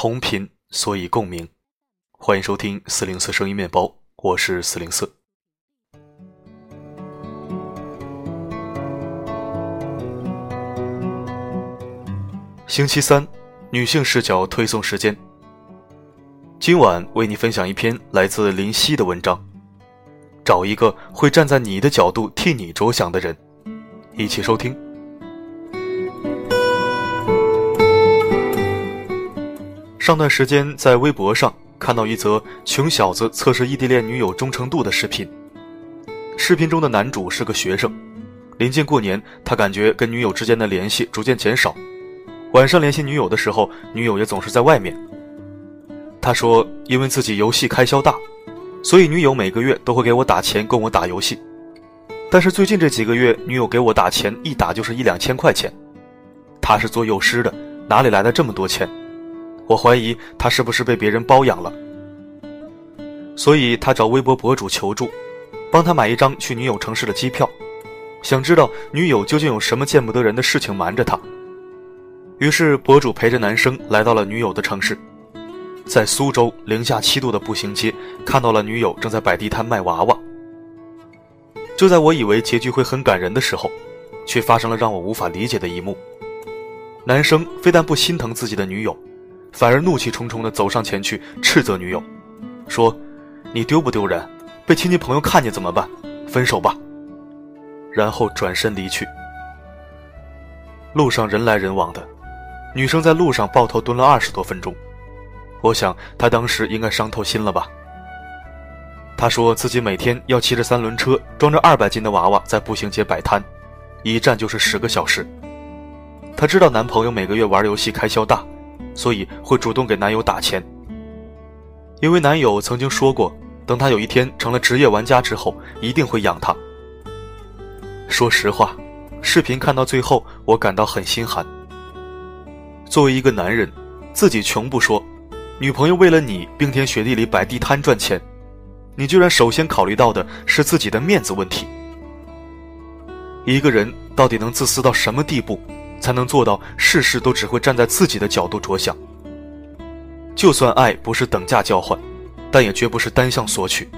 同频，所以共鸣。欢迎收听四零四声音面包，我是四零四。星期三，女性视角推送时间。今晚为你分享一篇来自林夕的文章。找一个会站在你的角度替你着想的人，一起收听。上段时间在微博上看到一则穷小子测试异地恋女友忠诚度的视频。视频中的男主是个学生，临近过年，他感觉跟女友之间的联系逐渐减少，晚上联系女友的时候，女友也总是在外面。他说，因为自己游戏开销大。所以女友每个月都会给我打钱供我打游戏，但是最近这几个月，女友给我打钱一打就是一两千块钱。他是做幼师的，哪里来的这么多钱？我怀疑他是不是被别人包养了。所以他找微博博主求助，帮他买一张去女友城市的机票，想知道女友究竟有什么见不得人的事情瞒着他。于是博主陪着男生来到了女友的城市。在苏州零下七度的步行街，看到了女友正在摆地摊卖娃娃。就在我以为结局会很感人的时候，却发生了让我无法理解的一幕。男生非但不心疼自己的女友，反而怒气冲冲地走上前去斥责女友，说：“你丢不丢人？被亲戚朋友看见怎么办？分手吧。”然后转身离去。路上人来人往的，女生在路上抱头蹲了二十多分钟。我想她当时应该伤透心了吧。他说自己每天要骑着三轮车，装着二百斤的娃娃在步行街摆摊，一站就是十个小时。她知道男朋友每个月玩游戏开销大，所以会主动给男友打钱。因为男友曾经说过，等他有一天成了职业玩家之后，一定会养他。说实话，视频看到最后，我感到很心寒。作为一个男人，自己穷不说。女朋友为了你冰天雪地里摆地摊赚钱，你居然首先考虑到的是自己的面子问题。一个人到底能自私到什么地步，才能做到事事都只会站在自己的角度着想？就算爱不是等价交换，但也绝不是单向索取。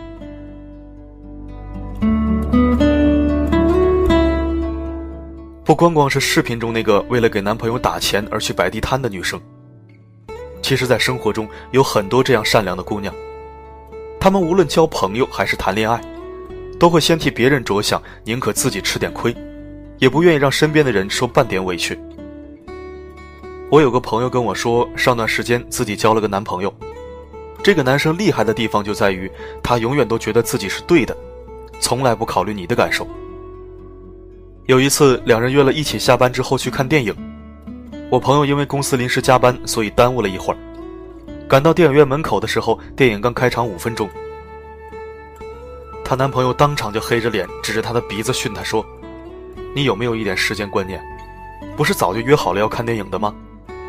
不光光是视频中那个为了给男朋友打钱而去摆地摊的女生。其实，在生活中有很多这样善良的姑娘，她们无论交朋友还是谈恋爱，都会先替别人着想，宁可自己吃点亏，也不愿意让身边的人受半点委屈。我有个朋友跟我说，上段时间自己交了个男朋友，这个男生厉害的地方就在于，他永远都觉得自己是对的，从来不考虑你的感受。有一次，两人约了一起下班之后去看电影。我朋友因为公司临时加班，所以耽误了一会儿。赶到电影院门口的时候，电影刚开场五分钟。她男朋友当场就黑着脸，指着她的鼻子训她说：“你有没有一点时间观念？不是早就约好了要看电影的吗？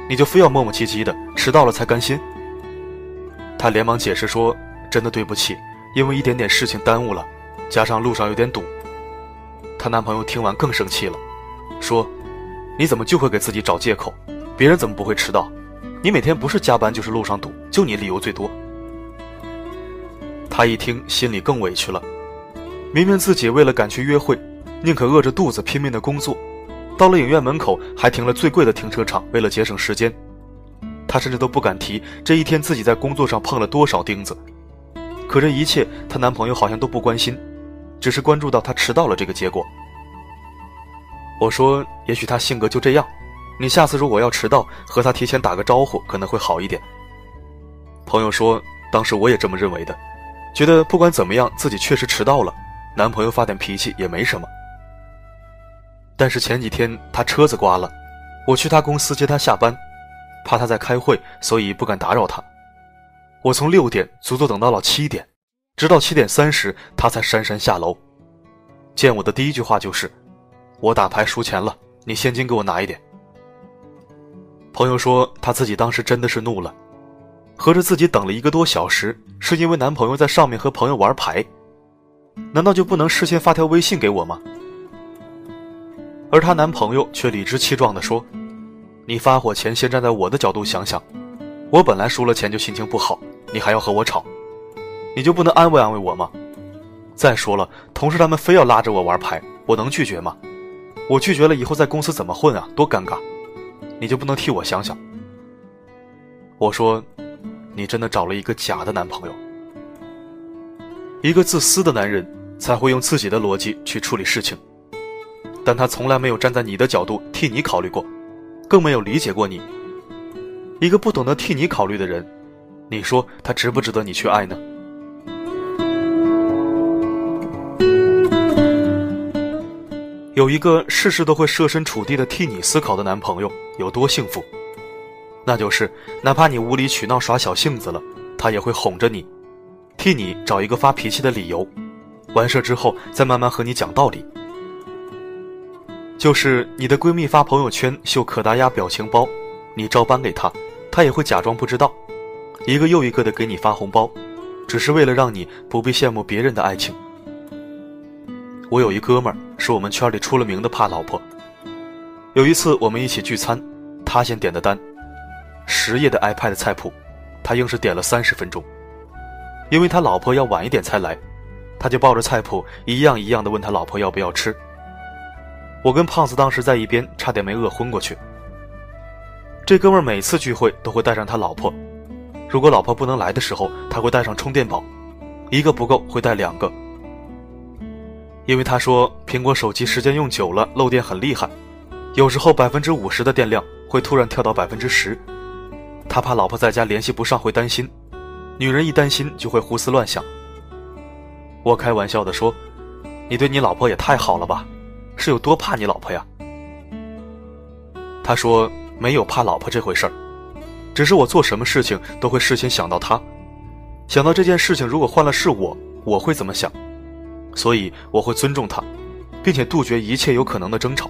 你就非要磨磨唧唧的，迟到了才甘心？”她连忙解释说：“真的对不起，因为一点点事情耽误了，加上路上有点堵。”她男朋友听完更生气了，说。你怎么就会给自己找借口？别人怎么不会迟到？你每天不是加班就是路上堵，就你理由最多。她一听，心里更委屈了。明明自己为了赶去约会，宁可饿着肚子拼命的工作，到了影院门口还停了最贵的停车场，为了节省时间。他甚至都不敢提这一天自己在工作上碰了多少钉子。可这一切，她男朋友好像都不关心，只是关注到她迟到了这个结果。我说：“也许他性格就这样，你下次如果要迟到，和他提前打个招呼可能会好一点。”朋友说：“当时我也这么认为的，觉得不管怎么样自己确实迟到了，男朋友发点脾气也没什么。但是前几天他车子刮了，我去他公司接他下班，怕他在开会，所以不敢打扰他。我从六点足足等到了七点，直到七点三十他才姗姗下楼。见我的第一句话就是。”我打牌输钱了，你现金给我拿一点。朋友说，他自己当时真的是怒了，合着自己等了一个多小时，是因为男朋友在上面和朋友玩牌，难道就不能事先发条微信给我吗？而她男朋友却理直气壮地说：“你发火前先站在我的角度想想，我本来输了钱就心情不好，你还要和我吵，你就不能安慰安慰我吗？再说了，同事他们非要拉着我玩牌，我能拒绝吗？我拒绝了以后在公司怎么混啊？多尴尬！你就不能替我想想？我说，你真的找了一个假的男朋友。一个自私的男人才会用自己的逻辑去处理事情，但他从来没有站在你的角度替你考虑过，更没有理解过你。一个不懂得替你考虑的人，你说他值不值得你去爱呢？有一个事事都会设身处地的替你思考的男朋友有多幸福？那就是哪怕你无理取闹耍小性子了，他也会哄着你，替你找一个发脾气的理由，完事之后再慢慢和你讲道理。就是你的闺蜜发朋友圈秀可达鸭表情包，你照搬给她。她也会假装不知道，一个又一个的给你发红包，只是为了让你不必羡慕别人的爱情。我有一哥们儿，是我们圈里出了名的怕老婆。有一次我们一起聚餐，他先点的单，十页的 iPad 菜谱，他硬是点了三十分钟。因为他老婆要晚一点才来，他就抱着菜谱一样一样的问他老婆要不要吃。我跟胖子当时在一边，差点没饿昏过去。这哥们每次聚会都会带上他老婆，如果老婆不能来的时候，他会带上充电宝，一个不够会带两个，因为他说苹果手机时间用久了漏电很厉害，有时候百分之五十的电量会突然跳到百分之十，他怕老婆在家联系不上会担心，女人一担心就会胡思乱想。我开玩笑的说：“你对你老婆也太好了吧，是有多怕你老婆呀？”他说。没有怕老婆这回事儿，只是我做什么事情都会事先想到她，想到这件事情如果换了是我，我会怎么想，所以我会尊重她，并且杜绝一切有可能的争吵。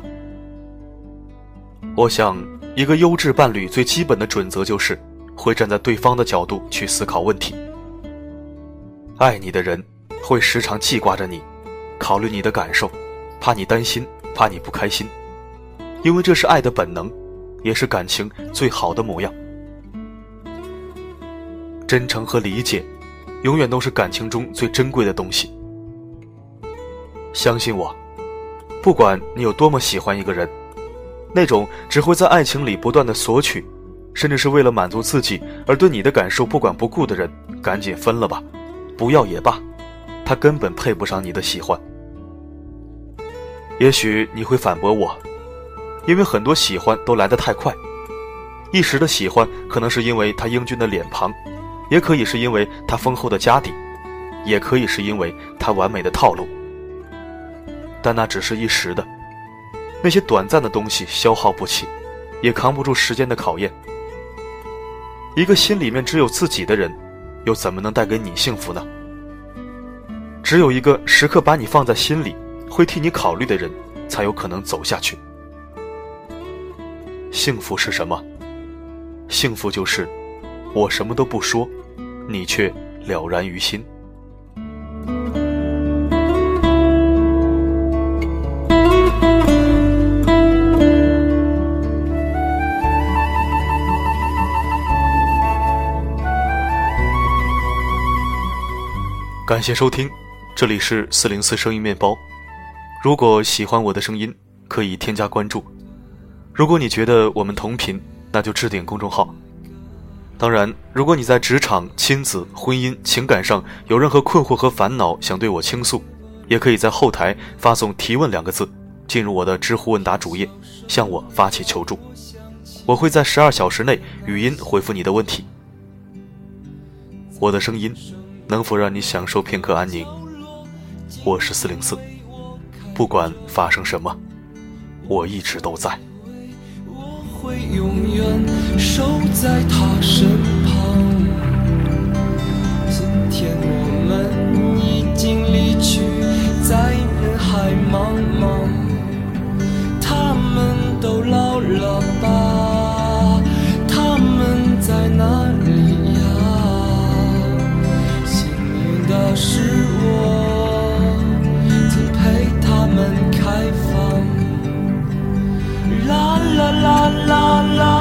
我想，一个优质伴侣最基本的准则就是会站在对方的角度去思考问题。爱你的人会时常记挂着你，考虑你的感受，怕你担心，怕你不开心，因为这是爱的本能。也是感情最好的模样。真诚和理解，永远都是感情中最珍贵的东西。相信我，不管你有多么喜欢一个人，那种只会在爱情里不断的索取，甚至是为了满足自己而对你的感受不管不顾的人，赶紧分了吧，不要也罢，他根本配不上你的喜欢。也许你会反驳我。因为很多喜欢都来得太快，一时的喜欢可能是因为他英俊的脸庞，也可以是因为他丰厚的家底，也可以是因为他完美的套路。但那只是一时的，那些短暂的东西消耗不起，也扛不住时间的考验。一个心里面只有自己的人，又怎么能带给你幸福呢？只有一个时刻把你放在心里，会替你考虑的人，才有可能走下去。幸福是什么？幸福就是，我什么都不说，你却了然于心。感谢收听，这里是四零四声音面包。如果喜欢我的声音，可以添加关注。如果你觉得我们同频，那就置顶公众号。当然，如果你在职场、亲子、婚姻、情感上有任何困惑和烦恼，想对我倾诉，也可以在后台发送“提问”两个字，进入我的知乎问答主页，向我发起求助。我会在十二小时内语音回复你的问题。我的声音能否让你享受片刻安宁？我是四零四，不管发生什么，我一直都在。我会永远守在他身 la la la la.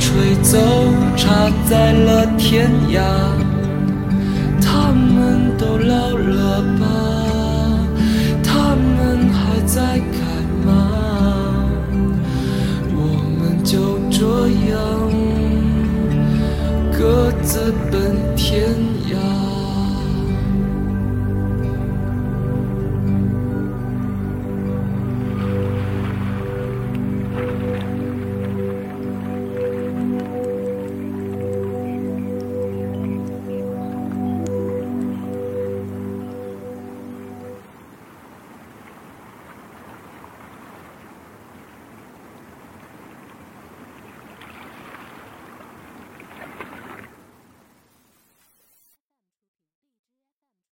吹走，插在了天涯。他们都老了吧？他们还在开吗？我们就这样各自奔天涯。